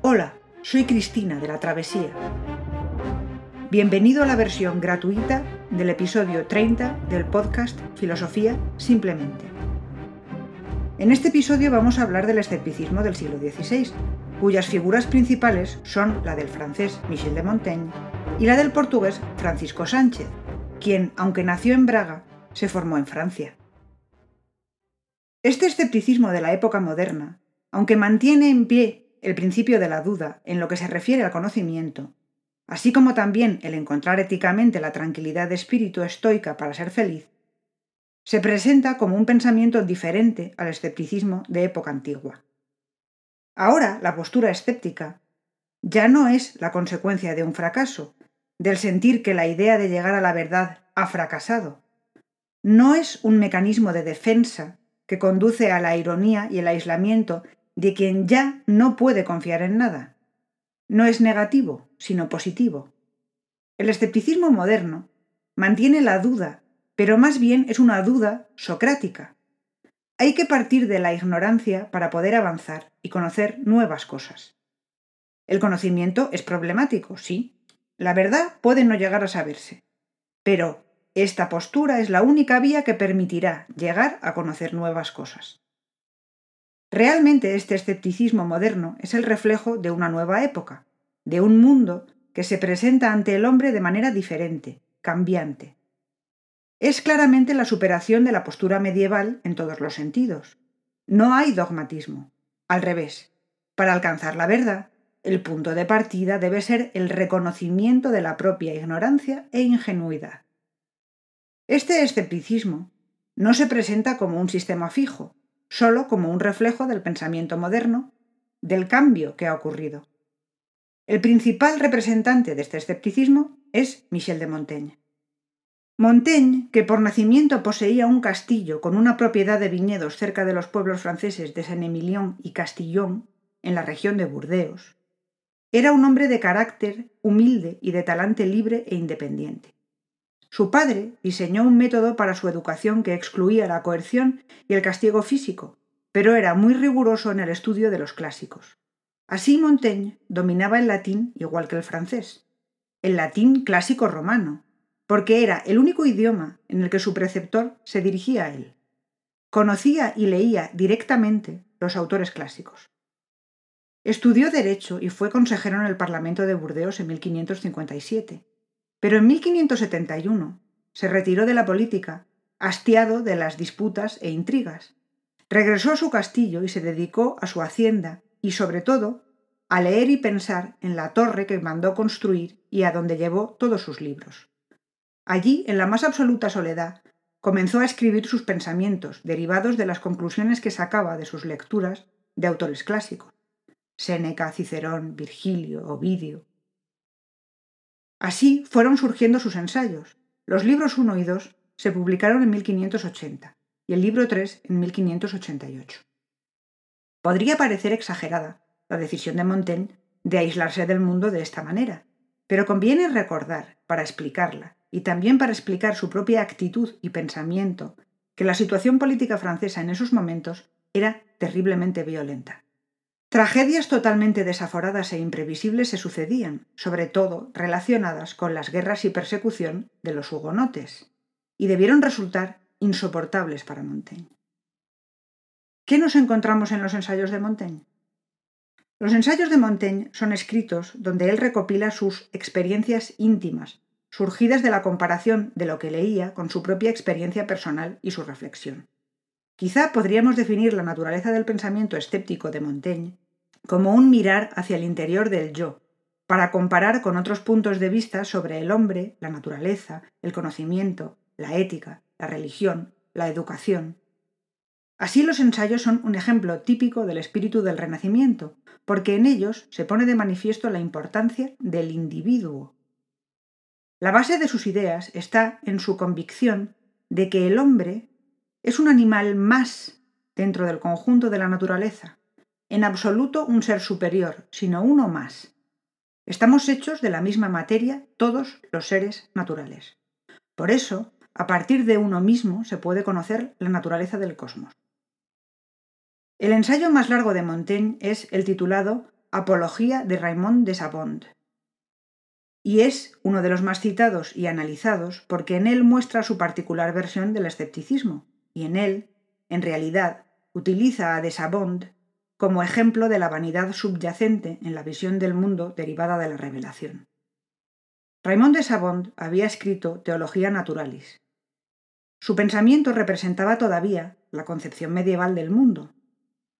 Hola, soy Cristina de la Travesía. Bienvenido a la versión gratuita del episodio 30 del podcast Filosofía Simplemente. En este episodio vamos a hablar del escepticismo del siglo XVI, cuyas figuras principales son la del francés Michel de Montaigne y la del portugués Francisco Sánchez, quien, aunque nació en Braga, se formó en Francia. Este escepticismo de la época moderna, aunque mantiene en pie el principio de la duda en lo que se refiere al conocimiento, así como también el encontrar éticamente la tranquilidad de espíritu estoica para ser feliz, se presenta como un pensamiento diferente al escepticismo de época antigua. Ahora la postura escéptica ya no es la consecuencia de un fracaso, del sentir que la idea de llegar a la verdad ha fracasado. No es un mecanismo de defensa que conduce a la ironía y el aislamiento de quien ya no puede confiar en nada. No es negativo, sino positivo. El escepticismo moderno mantiene la duda, pero más bien es una duda socrática. Hay que partir de la ignorancia para poder avanzar y conocer nuevas cosas. El conocimiento es problemático, sí, la verdad puede no llegar a saberse, pero esta postura es la única vía que permitirá llegar a conocer nuevas cosas. Realmente este escepticismo moderno es el reflejo de una nueva época, de un mundo que se presenta ante el hombre de manera diferente, cambiante. Es claramente la superación de la postura medieval en todos los sentidos. No hay dogmatismo. Al revés, para alcanzar la verdad, el punto de partida debe ser el reconocimiento de la propia ignorancia e ingenuidad. Este escepticismo no se presenta como un sistema fijo, solo como un reflejo del pensamiento moderno, del cambio que ha ocurrido. El principal representante de este escepticismo es Michel de Montaigne. Montaigne, que por nacimiento poseía un castillo con una propiedad de viñedos cerca de los pueblos franceses de Saint-Émilion y Castillon, en la región de Burdeos, era un hombre de carácter humilde y de talante libre e independiente. Su padre diseñó un método para su educación que excluía la coerción y el castigo físico, pero era muy riguroso en el estudio de los clásicos. Así Montaigne dominaba el latín igual que el francés, el latín clásico romano, porque era el único idioma en el que su preceptor se dirigía a él. Conocía y leía directamente los autores clásicos. Estudió Derecho y fue consejero en el Parlamento de Burdeos en 1557. Pero en 1571 se retiró de la política, hastiado de las disputas e intrigas. Regresó a su castillo y se dedicó a su hacienda y, sobre todo, a leer y pensar en la torre que mandó construir y a donde llevó todos sus libros. Allí, en la más absoluta soledad, comenzó a escribir sus pensamientos, derivados de las conclusiones que sacaba de sus lecturas de autores clásicos. Séneca, Cicerón, Virgilio, Ovidio. Así fueron surgiendo sus ensayos. Los libros 1 y 2 se publicaron en 1580 y el libro 3 en 1588. Podría parecer exagerada la decisión de Montaigne de aislarse del mundo de esta manera, pero conviene recordar, para explicarla, y también para explicar su propia actitud y pensamiento, que la situación política francesa en esos momentos era terriblemente violenta. Tragedias totalmente desaforadas e imprevisibles se sucedían, sobre todo relacionadas con las guerras y persecución de los hugonotes, y debieron resultar insoportables para Montaigne. ¿Qué nos encontramos en los ensayos de Montaigne? Los ensayos de Montaigne son escritos donde él recopila sus experiencias íntimas, surgidas de la comparación de lo que leía con su propia experiencia personal y su reflexión. Quizá podríamos definir la naturaleza del pensamiento escéptico de Montaigne como un mirar hacia el interior del yo, para comparar con otros puntos de vista sobre el hombre, la naturaleza, el conocimiento, la ética, la religión, la educación. Así los ensayos son un ejemplo típico del espíritu del Renacimiento, porque en ellos se pone de manifiesto la importancia del individuo. La base de sus ideas está en su convicción de que el hombre es un animal más dentro del conjunto de la naturaleza, en absoluto un ser superior, sino uno más. Estamos hechos de la misma materia todos los seres naturales. Por eso, a partir de uno mismo se puede conocer la naturaleza del cosmos. El ensayo más largo de Montaigne es el titulado Apología de Raymond de Sabond. Y es uno de los más citados y analizados porque en él muestra su particular versión del escepticismo, y en él, en realidad, utiliza a de Sabond como ejemplo de la vanidad subyacente en la visión del mundo derivada de la revelación. Raymond de Sabond había escrito Teología Naturalis. Su pensamiento representaba todavía la concepción medieval del mundo,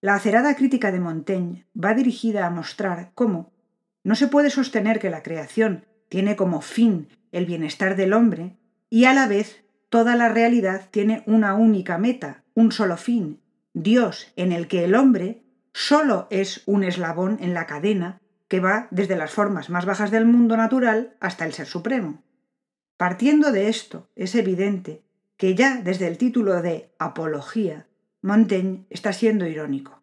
la acerada crítica de Montaigne va dirigida a mostrar cómo no se puede sostener que la creación tiene como fin el bienestar del hombre y a la vez toda la realidad tiene una única meta, un solo fin, Dios, en el que el hombre solo es un eslabón en la cadena que va desde las formas más bajas del mundo natural hasta el Ser Supremo. Partiendo de esto, es evidente que ya desde el título de Apología Montaigne está siendo irónico.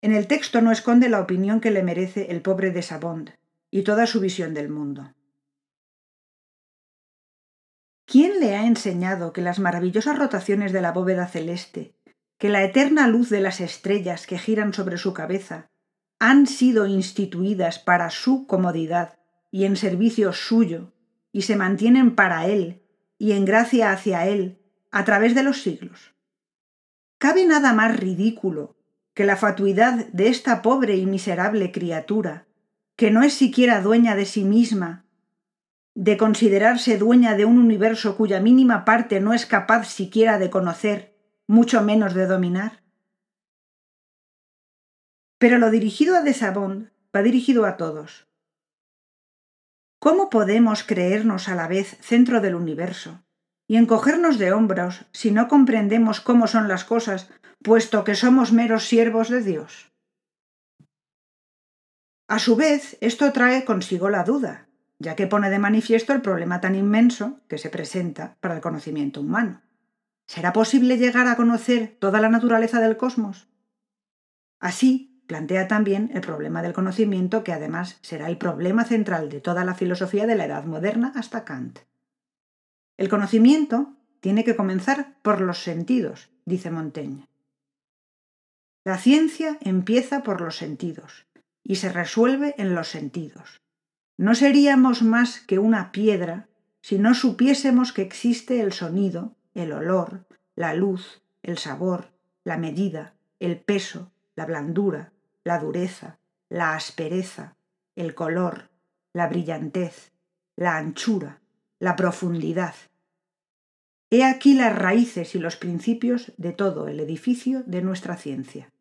En el texto no esconde la opinión que le merece el pobre de Sabond y toda su visión del mundo. ¿Quién le ha enseñado que las maravillosas rotaciones de la bóveda celeste, que la eterna luz de las estrellas que giran sobre su cabeza, han sido instituidas para su comodidad y en servicio suyo, y se mantienen para él y en gracia hacia él a través de los siglos? ¿Cabe nada más ridículo que la fatuidad de esta pobre y miserable criatura, que no es siquiera dueña de sí misma, de considerarse dueña de un universo cuya mínima parte no es capaz siquiera de conocer, mucho menos de dominar? Pero lo dirigido a Desabond va dirigido a todos. ¿Cómo podemos creernos a la vez centro del universo, y encogernos de hombros si no comprendemos cómo son las cosas, puesto que somos meros siervos de Dios. A su vez, esto trae consigo la duda, ya que pone de manifiesto el problema tan inmenso que se presenta para el conocimiento humano. ¿Será posible llegar a conocer toda la naturaleza del cosmos? Así, plantea también el problema del conocimiento, que además será el problema central de toda la filosofía de la Edad moderna hasta Kant. El conocimiento tiene que comenzar por los sentidos, dice Montaigne. La ciencia empieza por los sentidos y se resuelve en los sentidos. No seríamos más que una piedra si no supiésemos que existe el sonido, el olor, la luz, el sabor, la medida, el peso, la blandura, la dureza, la aspereza, el color, la brillantez, la anchura, la profundidad. He aquí las raíces y los principios de todo el edificio de nuestra ciencia.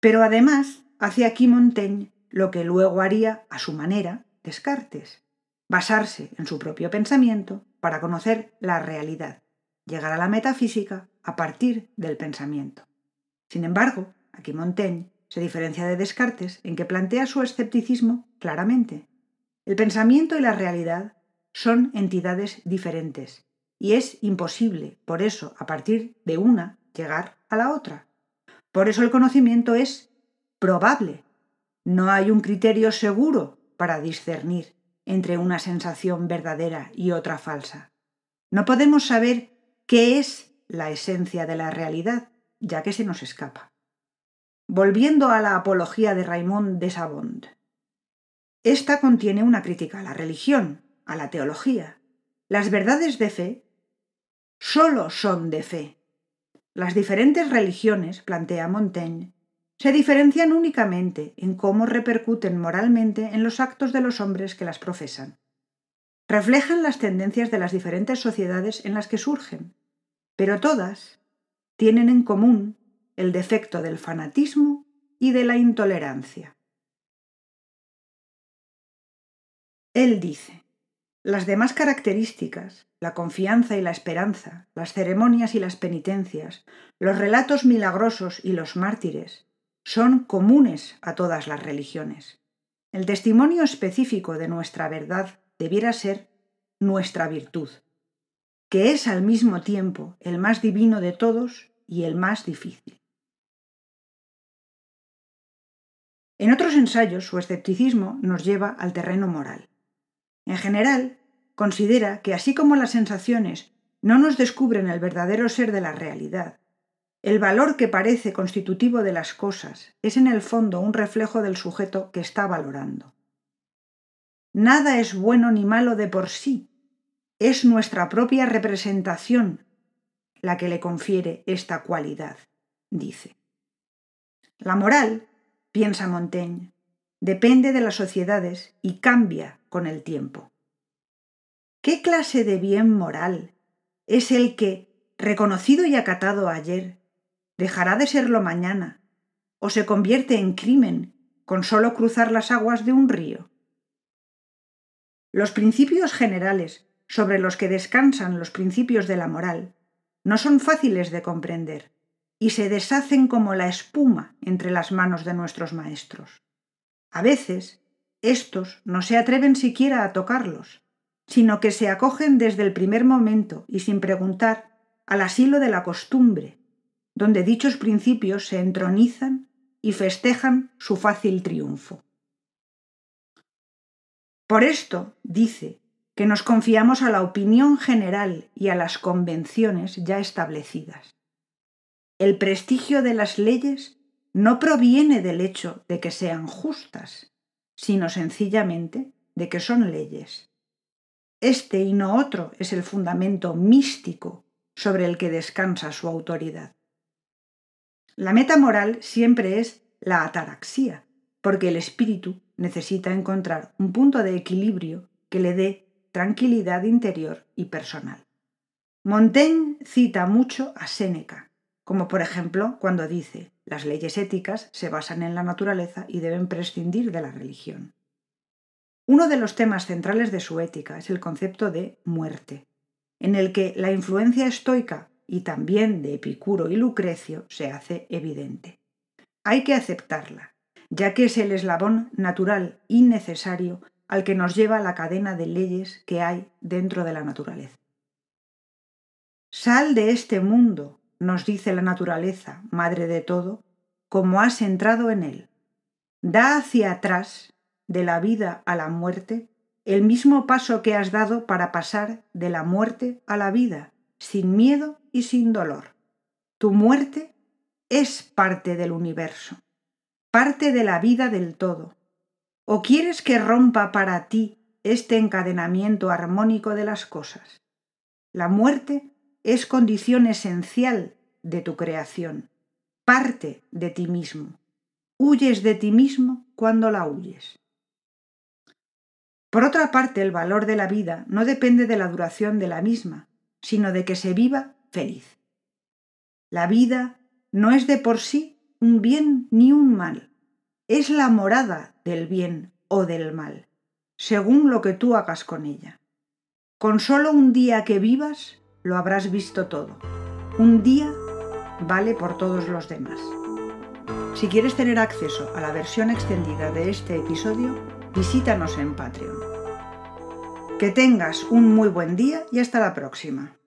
Pero además hace aquí Montaigne lo que luego haría a su manera Descartes, basarse en su propio pensamiento para conocer la realidad, llegar a la metafísica a partir del pensamiento. Sin embargo, aquí Montaigne se diferencia de Descartes en que plantea su escepticismo claramente. El pensamiento y la realidad son entidades diferentes y es imposible, por eso, a partir de una, llegar a la otra. Por eso el conocimiento es probable. No hay un criterio seguro para discernir entre una sensación verdadera y otra falsa. No podemos saber qué es la esencia de la realidad, ya que se nos escapa. Volviendo a la apología de Raymond de Sabond. Esta contiene una crítica a la religión, a la teología. Las verdades de fe solo son de fe. Las diferentes religiones, plantea Montaigne, se diferencian únicamente en cómo repercuten moralmente en los actos de los hombres que las profesan. Reflejan las tendencias de las diferentes sociedades en las que surgen, pero todas tienen en común el defecto del fanatismo y de la intolerancia. Él dice, las demás características, la confianza y la esperanza, las ceremonias y las penitencias, los relatos milagrosos y los mártires, son comunes a todas las religiones. El testimonio específico de nuestra verdad debiera ser nuestra virtud, que es al mismo tiempo el más divino de todos y el más difícil. En otros ensayos, su escepticismo nos lleva al terreno moral. En general, considera que así como las sensaciones no nos descubren el verdadero ser de la realidad, El valor que parece constitutivo de las cosas es en el fondo un reflejo del sujeto que está valorando. Nada es bueno ni malo de por sí, es nuestra propia representación la que le confiere esta cualidad, dice. La moral, piensa Montaigne, depende de las sociedades y cambia con el tiempo. ¿Qué clase de bien moral es el que, reconocido y acatado ayer, dejará de serlo mañana o se convierte en crimen con solo cruzar las aguas de un río? Los principios generales sobre los que descansan los principios de la moral no son fáciles de comprender y se deshacen como la espuma entre las manos de nuestros maestros. A veces, éstos no se atreven siquiera a tocarlos, sino que se acogen desde el primer momento y sin preguntar al asilo de la costumbre, donde dichos principios se entronizan y festejan su fácil triunfo. Por esto, dice, que nos confiamos a la opinión general y a las convenciones ya establecidas. El prestigio de las leyes no proviene del hecho de que sean justas, sino sencillamente de que son leyes. Este y no otro es el fundamento místico sobre el que descansa su autoridad. La meta moral siempre es la ataraxia, porque el espíritu necesita encontrar un punto de equilibrio que le dé tranquilidad interior y personal. Montaigne cita mucho a Séneca, como por ejemplo cuando dice las leyes éticas se basan en la naturaleza y deben prescindir de la religión. Uno de los temas centrales de su ética es el concepto de muerte, en el que la influencia estoica y también de Epicuro y Lucrecio se hace evidente. Hay que aceptarla, ya que es el eslabón natural y necesario al que nos lleva la cadena de leyes que hay dentro de la naturaleza. Sal de este mundo, nos dice la naturaleza, madre de todo, como has entrado en él. Da hacia atrás de la vida a la muerte el mismo paso que has dado para pasar de la muerte a la vida, sin miedo y sin dolor. Tu muerte es parte del universo, parte de la vida del todo. ¿O quieres que rompa para ti este encadenamiento armónico de las cosas? La muerte es condición esencial de tu creación, parte de ti mismo. Huyes de ti mismo cuando la huyes. Por otra parte, el valor de la vida no depende de la duración de la misma, sino de que se viva feliz. La vida no es de por sí un bien ni un mal, es la morada del bien o del mal, según lo que tú hagas con ella. Con solo un día que vivas, lo habrás visto todo. Un día vale por todos los demás. Si quieres tener acceso a la versión extendida de este episodio, visítanos en Patreon. Que tengas un muy buen día y hasta la próxima.